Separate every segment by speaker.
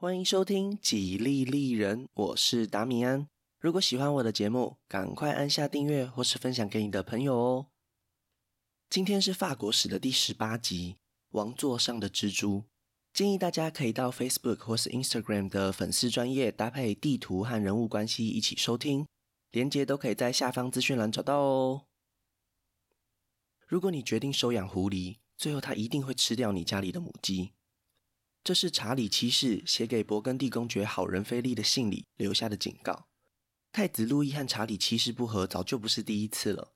Speaker 1: 欢迎收听《几利利人》，我是达米安。如果喜欢我的节目，赶快按下订阅或是分享给你的朋友哦。今天是法国史的第十八集，《王座上的蜘蛛》。建议大家可以到 Facebook 或是 Instagram 的粉丝专页搭配地图和人物关系一起收听，连接都可以在下方资讯栏找到哦。如果你决定收养狐狸，最后它一定会吃掉你家里的母鸡。这是查理七世写给勃艮第公爵好人菲利的信里留下的警告。太子路易和查理七世不和，早就不是第一次了。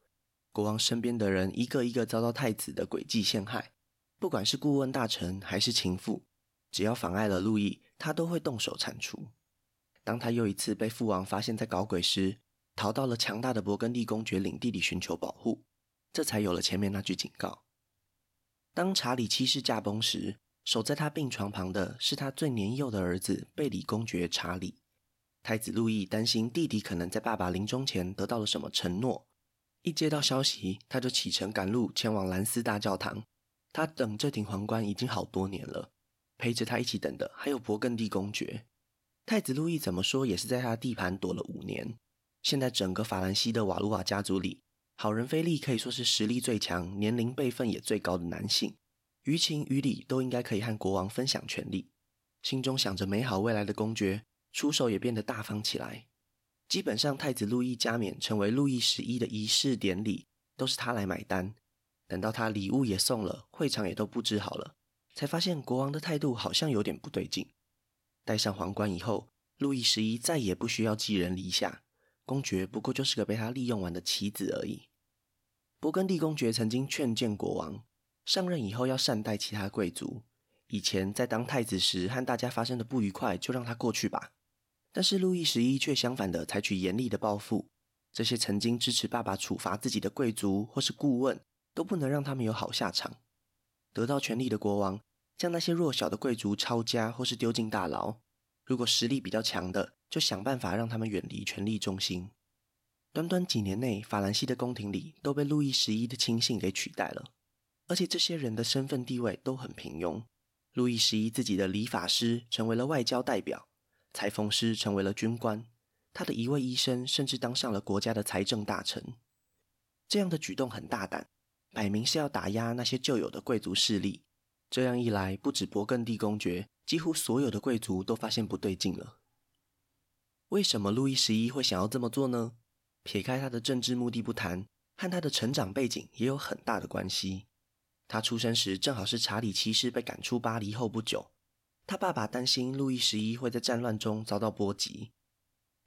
Speaker 1: 国王身边的人一个一个遭到太子的诡计陷害，不管是顾问大臣还是情妇，只要妨碍了路易，他都会动手铲除。当他又一次被父王发现在搞鬼时，逃到了强大的勃艮第公爵领地里寻求保护，这才有了前面那句警告。当查理七世驾崩时，守在他病床旁的是他最年幼的儿子贝里公爵查理。太子路易担心弟弟可能在爸爸临终前得到了什么承诺。一接到消息，他就启程赶路前往兰斯大教堂。他等这顶皇冠已经好多年了，陪着他一起等的还有勃艮第公爵。太子路易怎么说也是在他地盘躲了五年。现在整个法兰西的瓦卢瓦家族里，好人菲利可以说是实力最强、年龄辈分也最高的男性，于情于理都应该可以和国王分享权力。心中想着美好未来的公爵，出手也变得大方起来。基本上，太子路易加冕成为路易十一的仪式典礼都是他来买单。等到他礼物也送了，会场也都布置好了，才发现国王的态度好像有点不对劲。戴上皇冠以后，路易十一再也不需要寄人篱下，公爵不过就是个被他利用完的棋子而已。勃艮第公爵曾经劝谏国王，上任以后要善待其他贵族，以前在当太子时和大家发生的不愉快就让他过去吧。但是路易十一却相反的采取严厉的报复，这些曾经支持爸爸处罚自己的贵族或是顾问，都不能让他们有好下场。得到权力的国王将那些弱小的贵族抄家或是丢进大牢，如果实力比较强的，就想办法让他们远离权力中心。短短几年内，法兰西的宫廷里都被路易十一的亲信给取代了，而且这些人的身份地位都很平庸。路易十一自己的理发师成为了外交代表。裁缝师成为了军官，他的一位医生甚至当上了国家的财政大臣。这样的举动很大胆，摆明是要打压那些旧有的贵族势力。这样一来，不止勃艮第公爵，几乎所有的贵族都发现不对劲了。为什么路易十一会想要这么做呢？撇开他的政治目的不谈，和他的成长背景也有很大的关系。他出生时正好是查理七世被赶出巴黎后不久。他爸爸担心路易十一会在战乱中遭到波及，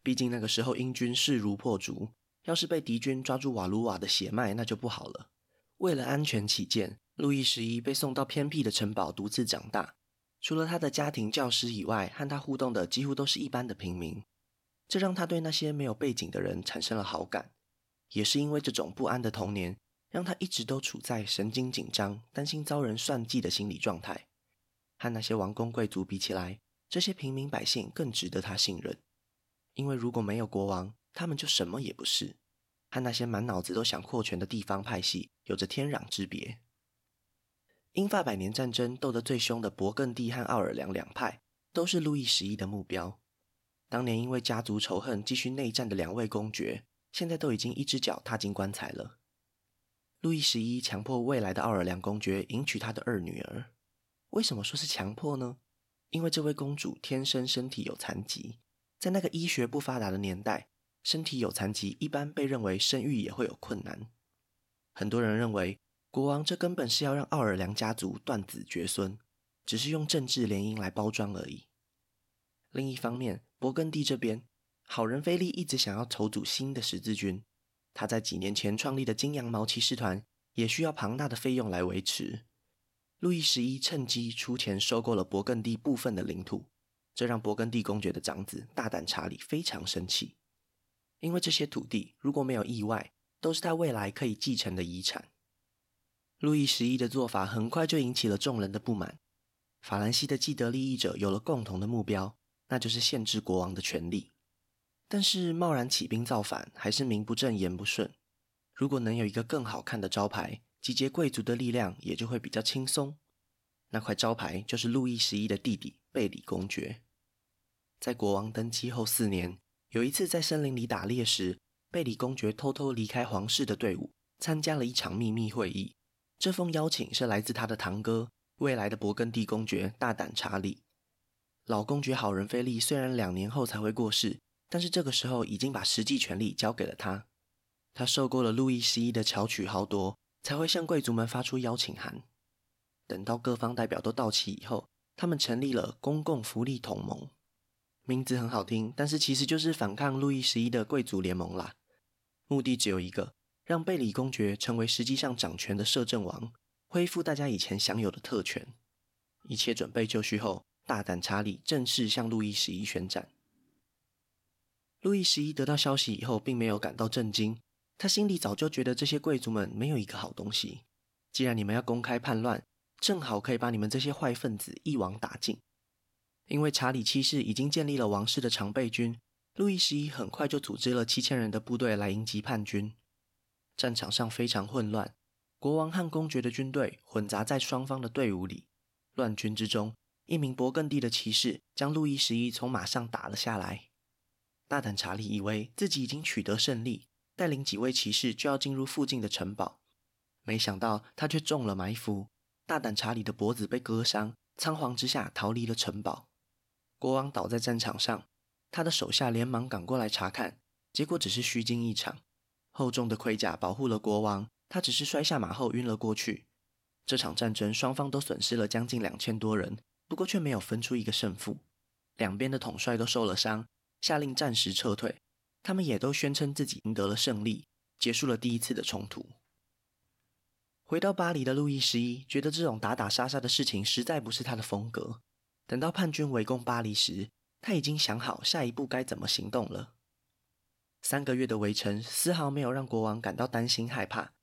Speaker 1: 毕竟那个时候英军势如破竹，要是被敌军抓住瓦卢瓦的血脉，那就不好了。为了安全起见，路易十一被送到偏僻的城堡独自长大，除了他的家庭教师以外，和他互动的几乎都是一般的平民，这让他对那些没有背景的人产生了好感。也是因为这种不安的童年，让他一直都处在神经紧张、担心遭人算计的心理状态。和那些王公贵族比起来，这些平民百姓更值得他信任。因为如果没有国王，他们就什么也不是。和那些满脑子都想扩权的地方派系有着天壤之别。英法百年战争斗得最凶的勃艮第和奥尔良两派，都是路易十一的目标。当年因为家族仇恨继续内战的两位公爵，现在都已经一只脚踏进棺材了。路易十一强迫未来的奥尔良公爵迎娶他的二女儿。为什么说是强迫呢？因为这位公主天生身体有残疾，在那个医学不发达的年代，身体有残疾一般被认为生育也会有困难。很多人认为国王这根本是要让奥尔良家族断子绝孙，只是用政治联姻来包装而已。另一方面，勃艮第这边，好人菲利一直想要筹组新的十字军，他在几年前创立的金羊毛骑士团也需要庞大的费用来维持。路易十一趁机出钱收购了勃艮第部分的领土，这让勃艮第公爵的长子大胆查理非常生气，因为这些土地如果没有意外，都是他未来可以继承的遗产。路易十一的做法很快就引起了众人的不满，法兰西的既得利益者有了共同的目标，那就是限制国王的权力。但是贸然起兵造反，还是名不正言不顺。如果能有一个更好看的招牌，集结贵族的力量也就会比较轻松。那块招牌就是路易十一的弟弟贝里公爵。在国王登基后四年，有一次在森林里打猎时，贝里公爵偷偷离开皇室的队伍，参加了一场秘密会议。这封邀请是来自他的堂哥，未来的勃艮第公爵大胆查理。老公爵好人菲利虽然两年后才会过世，但是这个时候已经把实际权力交给了他。他受够了路易十一的巧取豪夺，才会向贵族们发出邀请函。等到各方代表都到齐以后，他们成立了公共福利同盟。名字很好听，但是其实就是反抗路易十一的贵族联盟啦。目的只有一个，让贝里公爵成为实际上掌权的摄政王，恢复大家以前享有的特权。一切准备就绪后，大胆查理正式向路易十一宣战。路易十一得到消息以后，并没有感到震惊，他心里早就觉得这些贵族们没有一个好东西。既然你们要公开叛乱，正好可以把你们这些坏分子一网打尽。因为查理七世已经建立了王室的常备军，路易十一很快就组织了七千人的部队来迎击叛军。战场上非常混乱，国王和公爵的军队混杂在双方的队伍里。乱军之中，一名勃艮第的骑士将路易十一从马上打了下来。大胆查理以为自己已经取得胜利，带领几位骑士就要进入附近的城堡，没想到他却中了埋伏。大胆查理的脖子被割伤，仓皇之下逃离了城堡。国王倒在战场上，他的手下连忙赶过来查看，结果只是虚惊一场。厚重的盔甲保护了国王，他只是摔下马后晕了过去。这场战争双方都损失了将近两千多人，不过却没有分出一个胜负。两边的统帅都受了伤，下令暂时撤退。他们也都宣称自己赢得了胜利，结束了第一次的冲突。回到巴黎的路易十一觉得这种打打杀杀的事情实在不是他的风格。等到叛军围攻巴黎时，他已经想好下一步该怎么行动了。三个月的围城丝毫没有让国王感到担心害怕，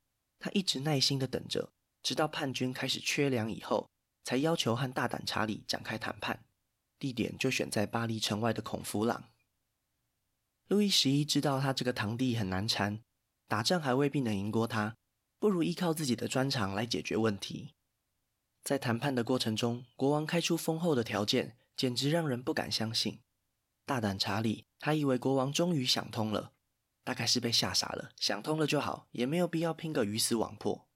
Speaker 1: 他一直耐心地等着，直到叛军开始缺粮以后，才要求和大胆查理展开谈判。地点就选在巴黎城外的孔弗朗。路易十一知道他这个堂弟很难缠，打仗还未必能赢过他，不如依靠自己的专长来解决问题。在谈判的过程中，国王开出丰厚的条件，简直让人不敢相信。大胆查理，他以为国王终于想通了，大概是被吓傻了。想通了就好，也没有必要拼个鱼死网破。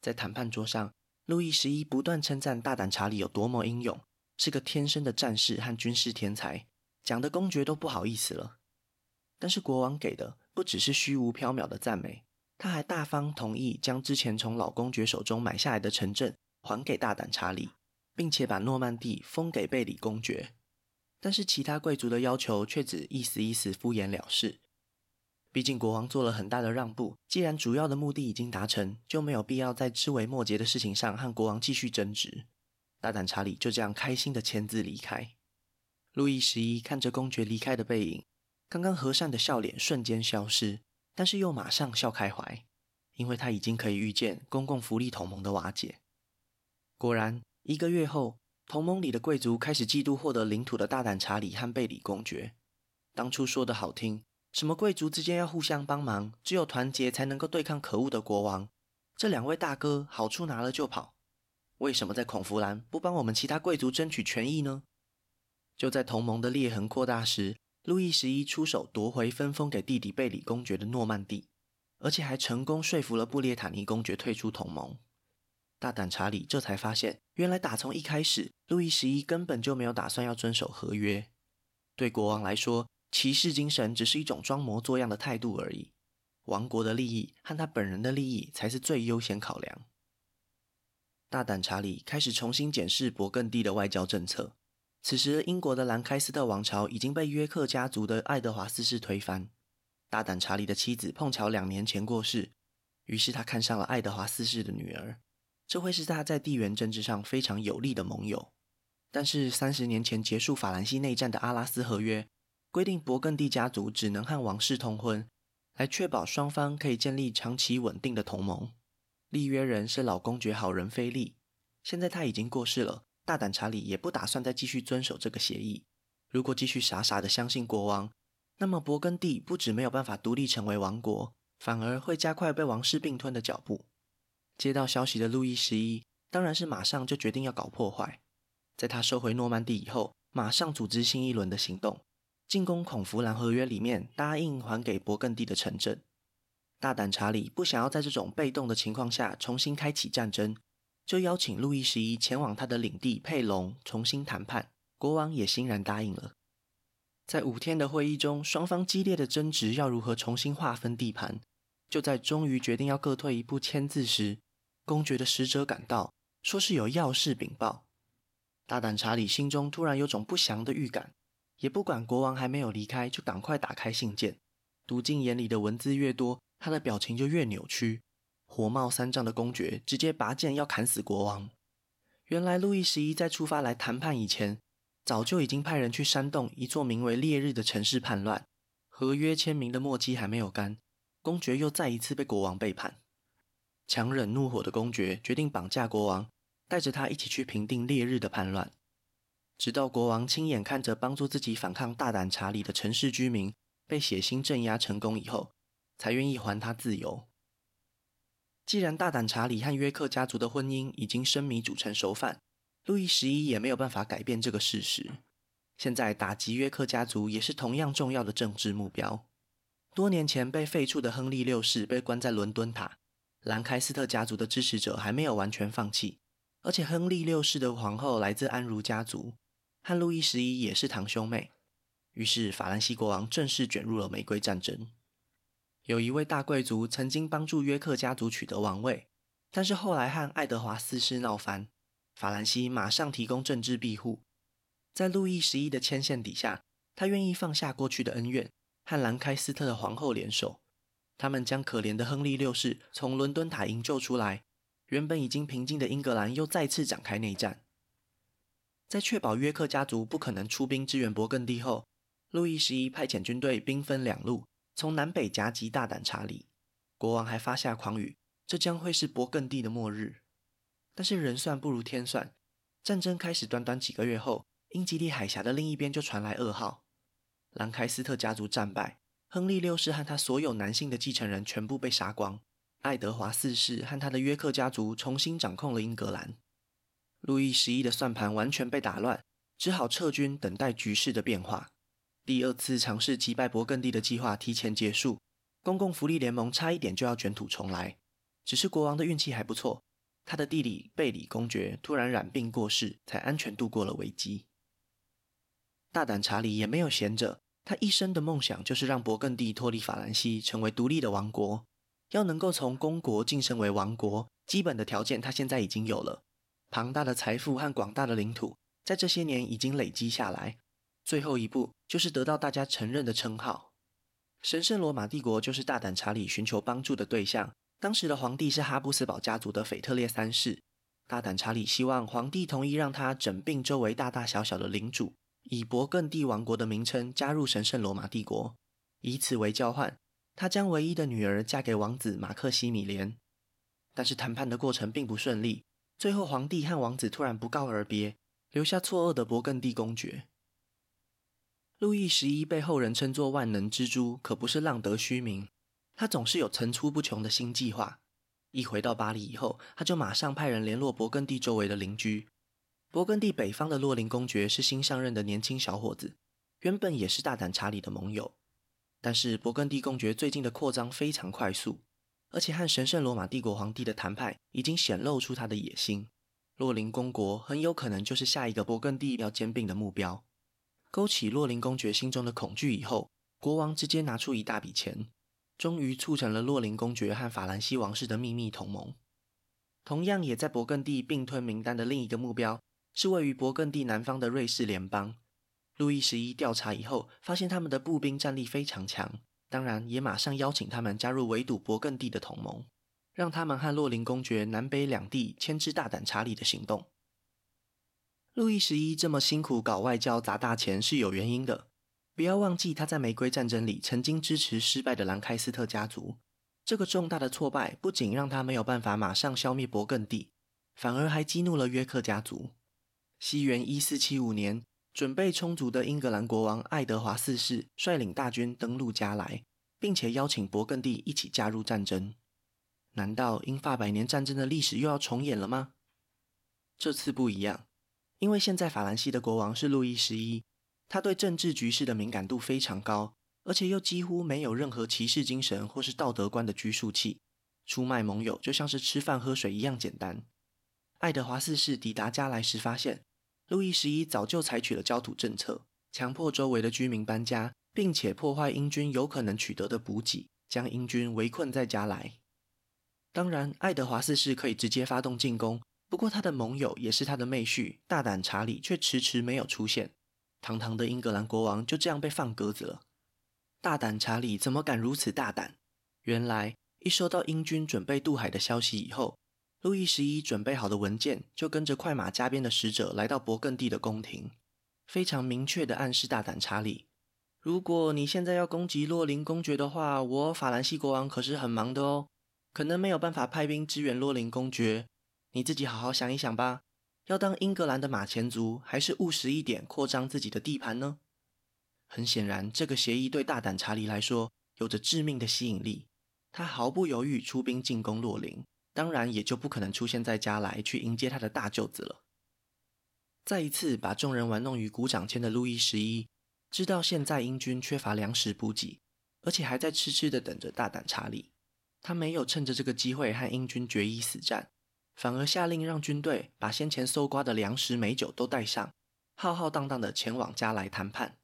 Speaker 1: 在谈判桌上，路易十一不断称赞大胆查理有多么英勇，是个天生的战士和军事天才，讲的公爵都不好意思了。但是国王给的不只是虚无缥缈的赞美，他还大方同意将之前从老公爵手中买下来的城镇。还给大胆查理，并且把诺曼第封给贝里公爵，但是其他贵族的要求却只一丝一丝敷衍了事。毕竟国王做了很大的让步，既然主要的目的已经达成，就没有必要在枝微末节的事情上和国王继续争执。大胆查理就这样开心的签字离开。路易十一看着公爵离开的背影，刚刚和善的笑脸瞬间消失，但是又马上笑开怀，因为他已经可以预见公共福利同盟的瓦解。果然，一个月后，同盟里的贵族开始嫉妒获得领土的大胆查理和贝里公爵。当初说的好听，什么贵族之间要互相帮忙，只有团结才能够对抗可恶的国王。这两位大哥好处拿了就跑，为什么在孔弗兰不帮我们其他贵族争取权益呢？就在同盟的裂痕扩大时，路易十一出手夺回分封给弟弟贝里公爵的诺曼第，而且还成功说服了布列塔尼公爵退出同盟。大胆查理这才发现，原来打从一开始，路易十一根本就没有打算要遵守合约。对国王来说，骑士精神只是一种装模作样的态度而已。王国的利益和他本人的利益才是最优先考量。大胆查理开始重新检视勃艮第的外交政策。此时，英国的兰开斯特王朝已经被约克家族的爱德华四世推翻。大胆查理的妻子碰巧两年前过世，于是他看上了爱德华四世的女儿。这会是他在地缘政治上非常有利的盟友，但是三十年前结束法兰西内战的阿拉斯合约规定，勃艮第家族只能和王室通婚，来确保双方可以建立长期稳定的同盟。立约人是老公爵好人菲利，现在他已经过世了，大胆查理也不打算再继续遵守这个协议。如果继续傻傻的相信国王，那么勃艮第不止没有办法独立成为王国，反而会加快被王室并吞的脚步。接到消息的路易十一当然是马上就决定要搞破坏。在他收回诺曼第以后，马上组织新一轮的行动，进攻孔弗兰合约里面答应还给勃艮第的城镇。大胆查理不想要在这种被动的情况下重新开启战争，就邀请路易十一前往他的领地佩龙重新谈判。国王也欣然答应了。在五天的会议中，双方激烈的争执要如何重新划分地盘。就在终于决定要各退一步签字时，公爵的使者赶到，说是有要事禀报。大胆查理心中突然有种不祥的预感，也不管国王还没有离开，就赶快打开信件，读进眼里的文字越多，他的表情就越扭曲。火冒三丈的公爵直接拔剑要砍死国王。原来路易十一在出发来谈判以前，早就已经派人去煽动一座名为烈日的城市叛乱，合约签名的墨迹还没有干，公爵又再一次被国王背叛。强忍怒火的公爵决定绑架国王，带着他一起去平定烈日的叛乱。直到国王亲眼看着帮助自己反抗大胆查理的城市居民被血腥镇压成功以后，才愿意还他自由。既然大胆查理和约克家族的婚姻已经生米煮成熟饭。路易十一也没有办法改变这个事实。现在打击约克家族也是同样重要的政治目标。多年前被废黜的亨利六世被关在伦敦塔，兰开斯特家族的支持者还没有完全放弃。而且亨利六世的皇后来自安茹家族，和路易十一也是堂兄妹。于是法兰西国王正式卷入了玫瑰战争。有一位大贵族曾经帮助约克家族取得王位，但是后来和爱德华四世闹翻。法兰西马上提供政治庇护，在路易十一的牵线底下，他愿意放下过去的恩怨，和兰开斯特的皇后联手。他们将可怜的亨利六世从伦敦塔营救出来。原本已经平静的英格兰又再次展开内战。在确保约克家族不可能出兵支援勃艮第后，路易十一派遣军队兵分两路，从南北夹击大胆查理。国王还发下狂语：这将会是勃艮第的末日。但是人算不如天算，战争开始短短几个月后，英吉利海峡的另一边就传来噩耗：兰开斯特家族战败，亨利六世和他所有男性的继承人全部被杀光，爱德华四世和他的约克家族重新掌控了英格兰。路易十一的算盘完全被打乱，只好撤军等待局势的变化。第二次尝试击败勃艮第的计划提前结束，公共福利联盟差一点就要卷土重来，只是国王的运气还不错。他的弟弟贝里公爵突然染病过世，才安全度过了危机。大胆查理也没有闲着，他一生的梦想就是让勃艮第脱离法兰西，成为独立的王国。要能够从公国晋升为王国，基本的条件他现在已经有了：庞大的财富和广大的领土，在这些年已经累积下来。最后一步就是得到大家承认的称号。神圣罗马帝国就是大胆查理寻求帮助的对象。当时的皇帝是哈布斯堡家族的腓特烈三世，大胆查理希望皇帝同意让他整并周围大大小小的领主，以勃艮第王国的名称加入神圣罗马帝国，以此为交换，他将唯一的女儿嫁给王子马克西米连。但是谈判的过程并不顺利，最后皇帝和王子突然不告而别，留下错愕的勃艮第公爵。路易十一被后人称作万能蜘蛛，可不是浪得虚名。他总是有层出不穷的新计划。一回到巴黎以后，他就马上派人联络勃艮第周围的邻居。勃艮第北方的洛林公爵是新上任的年轻小伙子，原本也是大胆查理的盟友。但是勃艮第公爵最近的扩张非常快速，而且和神圣罗马帝国皇帝的谈判已经显露出他的野心。洛林公国很有可能就是下一个勃艮第要兼并的目标。勾起洛林公爵心中的恐惧以后，国王直接拿出一大笔钱。终于促成了洛林公爵和法兰西王室的秘密同盟。同样也在勃艮第并吞名单的另一个目标，是位于勃艮第南方的瑞士联邦。路易十一调查以后，发现他们的步兵战力非常强，当然也马上邀请他们加入围堵勃艮第的同盟，让他们和洛林公爵南北两地牵制大胆查理的行动。路易十一这么辛苦搞外交砸大钱是有原因的。不要忘记，他在玫瑰战争里曾经支持失败的兰开斯特家族。这个重大的挫败不仅让他没有办法马上消灭勃艮第，反而还激怒了约克家族。西元一四七五年，准备充足的英格兰国王爱德华四世率领大军登陆加莱，并且邀请勃艮第一起加入战争。难道英法百年战争的历史又要重演了吗？这次不一样，因为现在法兰西的国王是路易十一，他对政治局势的敏感度非常高，而且又几乎没有任何骑士精神或是道德观的拘束器，出卖盟友就像是吃饭喝水一样简单。爱德华四世抵达加莱时，发现路易十一早就采取了焦土政策，强迫周围的居民搬家，并且破坏英军有可能取得的补给，将英军围困在加莱。当然，爱德华四世可以直接发动进攻。不过，他的盟友也是他的妹婿，大胆查理却迟迟没有出现。堂堂的英格兰国王就这样被放鸽子了。大胆查理怎么敢如此大胆？原来，一收到英军准备渡海的消息以后，路易十一准备好的文件就跟着快马加鞭的使者来到勃艮第的宫廷，非常明确地暗示大胆查理：如果你现在要攻击洛林公爵的话，我法兰西国王可是很忙的哦，可能没有办法派兵支援洛林公爵。你自己好好想一想吧，要当英格兰的马前卒，还是务实一点扩张自己的地盘呢？很显然，这个协议对大胆查理来说有着致命的吸引力。他毫不犹豫出兵进攻洛林，当然也就不可能出现在加莱去迎接他的大舅子了。再一次把众人玩弄于股掌间的路易十一，知道现在英军缺乏粮食补给，而且还在痴痴地等着大胆查理。他没有趁着这个机会和英军决一死战。反而下令让军队把先前搜刮的粮食美酒都带上，浩浩荡荡地前往加莱谈判。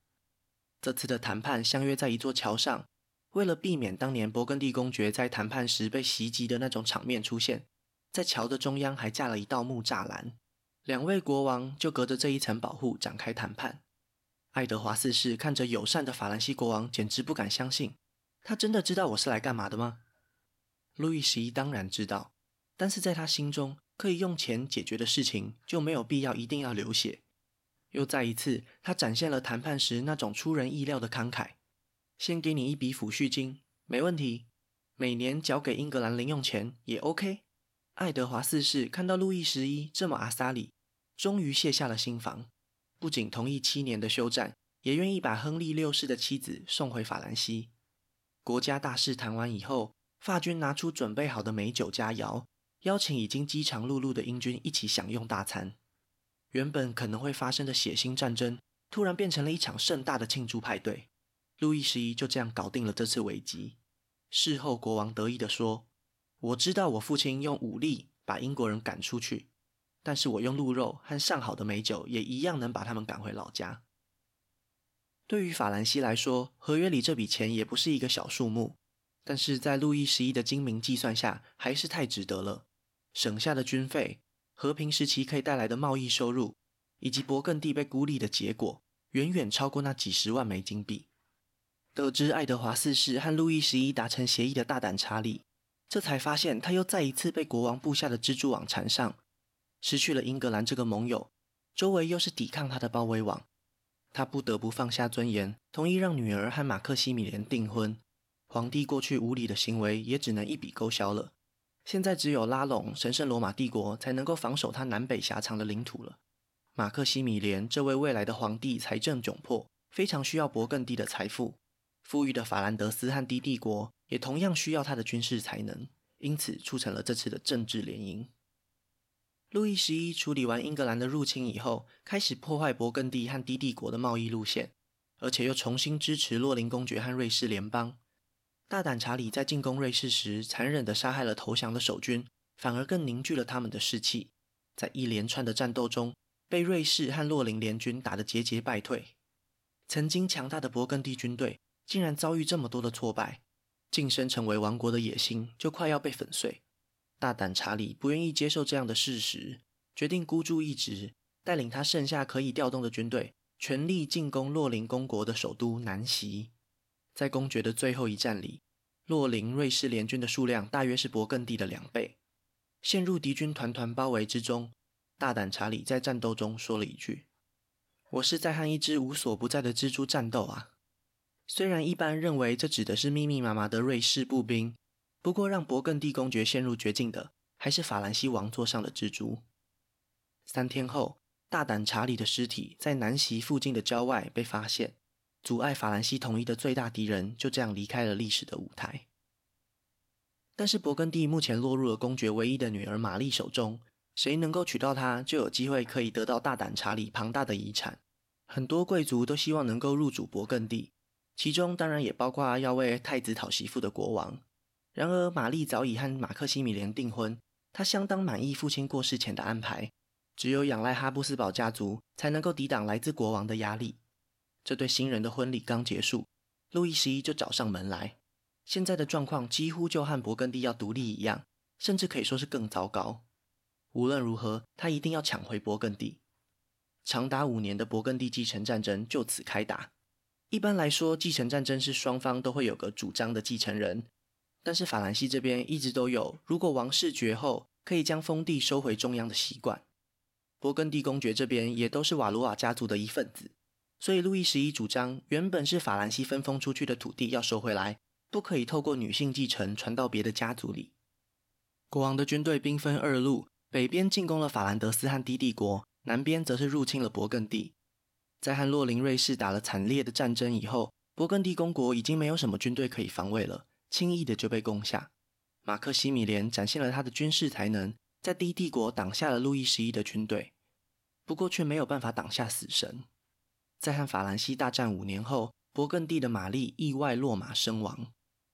Speaker 1: 这次的谈判相约在一座桥上，为了避免当年勃艮第公爵在谈判时被袭击的那种场面出现，在桥的中央还架了一道木栅栏，两位国王就隔着这一层保护展开谈判。爱德华四世看着友善的法兰西国王，简直不敢相信，他真的知道我是来干嘛的吗？路易十一当然知道。但是在他心中，可以用钱解决的事情就没有必要一定要流血。又再一次，他展现了谈判时那种出人意料的慷慨。先给你一笔抚恤金，没问题。每年缴给英格兰零用钱也 OK。爱德华四世看到路易十一这么阿萨里，终于卸下了心防，不仅同意七年的休战，也愿意把亨利六世的妻子送回法兰西。国家大事谈完以后，法军拿出准备好的美酒佳肴。邀请已经饥肠辘辘的英军一起享用大餐，原本可能会发生的血腥战争，突然变成了一场盛大的庆祝派对。路易十一就这样搞定了这次危机。事后，国王得意地说：“我知道我父亲用武力把英国人赶出去，但是我用鹿肉和上好的美酒也一样能把他们赶回老家。”对于法兰西来说，合约里这笔钱也不是一个小数目，但是在路易十一的精明计算下，还是太值得了。省下的军费、和平时期可以带来的贸易收入，以及勃艮第被孤立的结果，远远超过那几十万枚金币。得知爱德华四世和路易十一达成协议的大胆查理，这才发现他又再一次被国王布下的蜘蛛网缠上，失去了英格兰这个盟友，周围又是抵抗他的包围网，他不得不放下尊严，同意让女儿和马克西米连订婚。皇帝过去无礼的行为也只能一笔勾销了。现在只有拉拢神圣罗马帝国才能够防守他南北狭长的领土了。马克西米连这位未来的皇帝财政窘迫，非常需要勃艮第的财富。富裕的法兰德斯和低帝国也同样需要他的军事才能，因此促成了这次的政治联姻。路易十一处理完英格兰的入侵以后，开始破坏勃艮第和低帝国的贸易路线，而且又重新支持洛林公爵和瑞士联邦。大胆查理在进攻瑞士时，残忍地杀害了投降的守军，反而更凝聚了他们的士气。在一连串的战斗中，被瑞士和洛林联军打得节节败退。曾经强大的勃艮第军队，竟然遭遇这么多的挫败，晋升成为王国的野心就快要被粉碎。大胆查理不愿意接受这样的事实，决定孤注一掷，带领他剩下可以调动的军队，全力进攻洛林公国的首都南锡。在公爵的最后一战里，洛林瑞士联军的数量大约是勃艮第的两倍。陷入敌军团团包围之中，大胆查理在战斗中说了一句：“我是在和一只无所不在的蜘蛛战斗啊！”虽然一般认为这指的是密密麻麻的瑞士步兵，不过让勃艮第公爵陷入绝境的，还是法兰西王座上的蜘蛛。三天后，大胆查理的尸体在南锡附近的郊外被发现。阻碍法兰西统一的最大敌人就这样离开了历史的舞台。但是勃艮第目前落入了公爵唯一的女儿玛丽手中，谁能够娶到她，就有机会可以得到大胆查理庞大的遗产。很多贵族都希望能够入主勃艮第，其中当然也包括要为太子讨媳妇的国王。然而，玛丽早已和马克西米连订婚，她相当满意父亲过世前的安排，只有仰赖哈布斯堡家族才能够抵挡来自国王的压力。这对新人的婚礼刚结束，路易十一就找上门来。现在的状况几乎就和勃艮第要独立一样，甚至可以说是更糟糕。无论如何，他一定要抢回勃艮第。长达五年的勃艮第继承战争就此开打。一般来说，继承战争是双方都会有个主张的继承人，但是法兰西这边一直都有，如果王室绝后，可以将封地收回中央的习惯。勃艮第公爵这边也都是瓦卢瓦家族的一份子，所以路易十一主张，原本是法兰西分封出去的土地要收回来，不可以透过女性继承传到别的家族里。国王的军队兵分二路，北边进攻了法兰德斯和低帝国。南边则是入侵了勃艮第，在和洛林瑞士打了惨烈的战争以后，勃艮第公国已经没有什么军队可以防卫了，轻易的就被攻下。马克西米连展现了他的军事才能，在低帝国挡下了路易十一的军队，不过却没有办法挡下死神。在和法兰西大战五年后，勃艮第的玛丽意外落马身亡。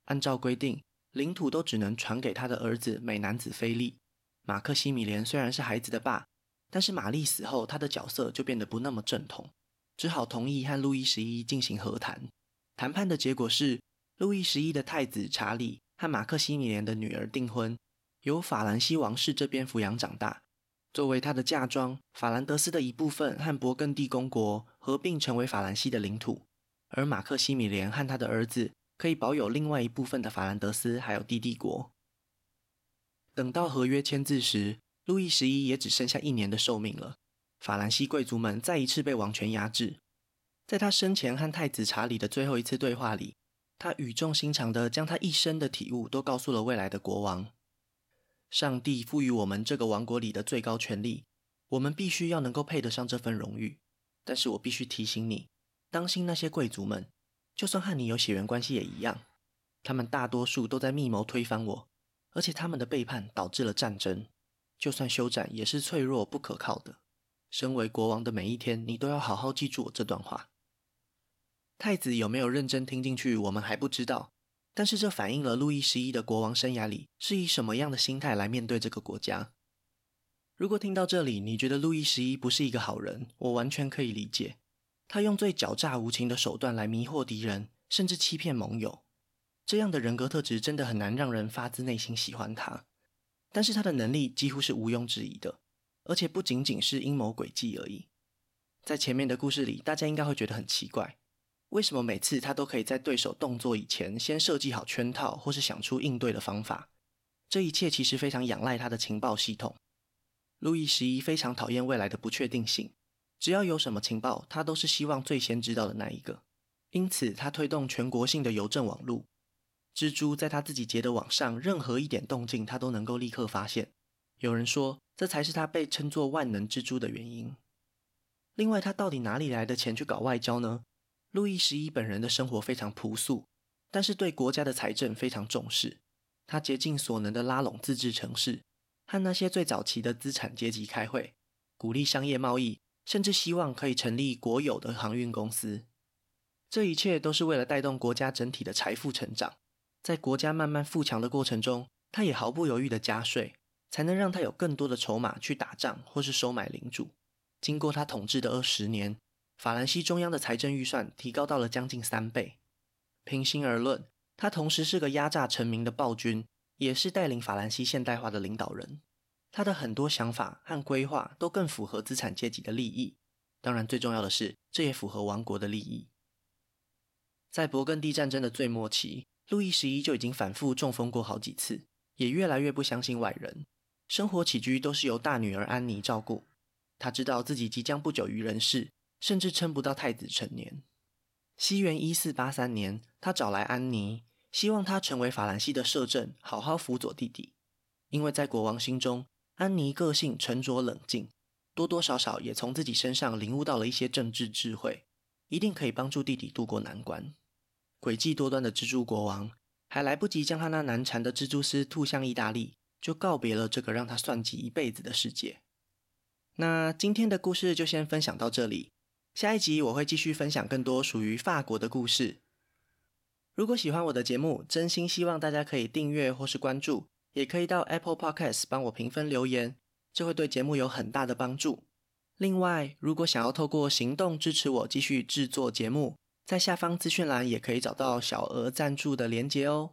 Speaker 1: 按照规定，领土都只能传给他的儿子美男子菲利。马克西米连虽然是孩子的爸。但是玛丽死后，他的角色就变得不那么正统，只好同意和路易十一进行和谈。谈判的结果是，路易十一的太子查理和马克西米连的女儿订婚，由法兰西王室这边抚养长大，作为他的嫁妆。法兰德斯的一部分和勃艮第公国合并成为法兰西的领土，而马克西米连和他的儿子可以保有另外一部分的法兰德斯还有低地国。等到合约签字时，路易十一也只剩下一年的寿命了。法兰西贵族们再一次被王权压制。在他生前和太子查理的最后一次对话里，他语重心长地将他一生的体悟都告诉了未来的国王：上帝赋予我们这个王国里的最高权力，我们必须要能够配得上这份荣誉。但是我必须提醒你，当心那些贵族们，就算和你有血缘关系也一样，他们大多数都在密谋推翻我，而且他们的背叛导致了战争。就算休战，也是脆弱不可靠的。身为国王的每一天，你都要好好记住我这段话。太子有没有认真听进去，我们还不知道。但是这反映了路易十一的国王生涯里是以什么样的心态来面对这个国家。如果听到这里，你觉得路易十一不是一个好人，我完全可以理解。他用最狡诈无情的手段来迷惑敌人，甚至欺骗盟友。这样的人格特质真的很难让人发自内心喜欢他。但是他的能力几乎是毋庸置疑的，而且不仅仅是阴谋诡计而已。在前面的故事里，大家应该会觉得很奇怪，为什么每次他都可以在对手动作以前先设计好圈套，或是想出应对的方法？这一切其实非常仰赖他的情报系统。路易十一非常讨厌未来的不确定性，只要有什么情报，他都是希望最先知道的那一个。因此，他推动全国性的邮政网络。蜘蛛在他自己结的网上，任何一点动静，他都能够立刻发现。有人说，这才是他被称作万能蜘蛛的原因。另外，他到底哪里来的钱去搞外交呢？路易十一本人的生活非常朴素，但是对国家的财政非常重视。他竭尽所能地拉拢自治城市，和那些最早期的资产阶级开会，鼓励商业贸易，甚至希望可以成立国有的航运公司。这一切都是为了带动国家整体的财富成长。在国家慢慢富强的过程中，他也毫不犹豫地加税，才能让他有更多的筹码去打仗或是收买领主。经过他统治的二十年，法兰西中央的财政预算提高到了将近三倍。平心而论，他同时是个压榨臣民的暴君，也是带领法兰西现代化的领导人。他的很多想法和规划都更符合资产阶级的利益。当然，最重要的是，这也符合王国的利益。在勃艮第战争的最末期，路易十一就已经反复中风过好几次，也越来越不相信外人，生活起居都是由大女儿安妮照顾。他知道自己即将不久于人世，甚至撑不到太子成年。西元一四八三年，他找来安妮，希望她成为法兰西的摄政，好好辅佐弟弟。因为在国王心中，安妮个性沉着冷静，多多少少也从自己身上领悟到了一些政治智慧，一定可以帮助弟弟渡过难关。诡计多端的蜘蛛国王还来不及将他那难缠的蜘蛛丝吐向意大利，就告别了这个让他算计一辈子的世界。那今天的故事就先分享到这里，下一集我会继续分享更多属于法国的故事。如果喜欢我的节目，真心希望大家可以订阅或是关注，也可以到 Apple Podcast 帮我评分留言，这会对节目有很大的帮助。另外，如果想要透过行动支持我继续制作节目，在下方资讯栏也可以找到小额赞助的连结哦。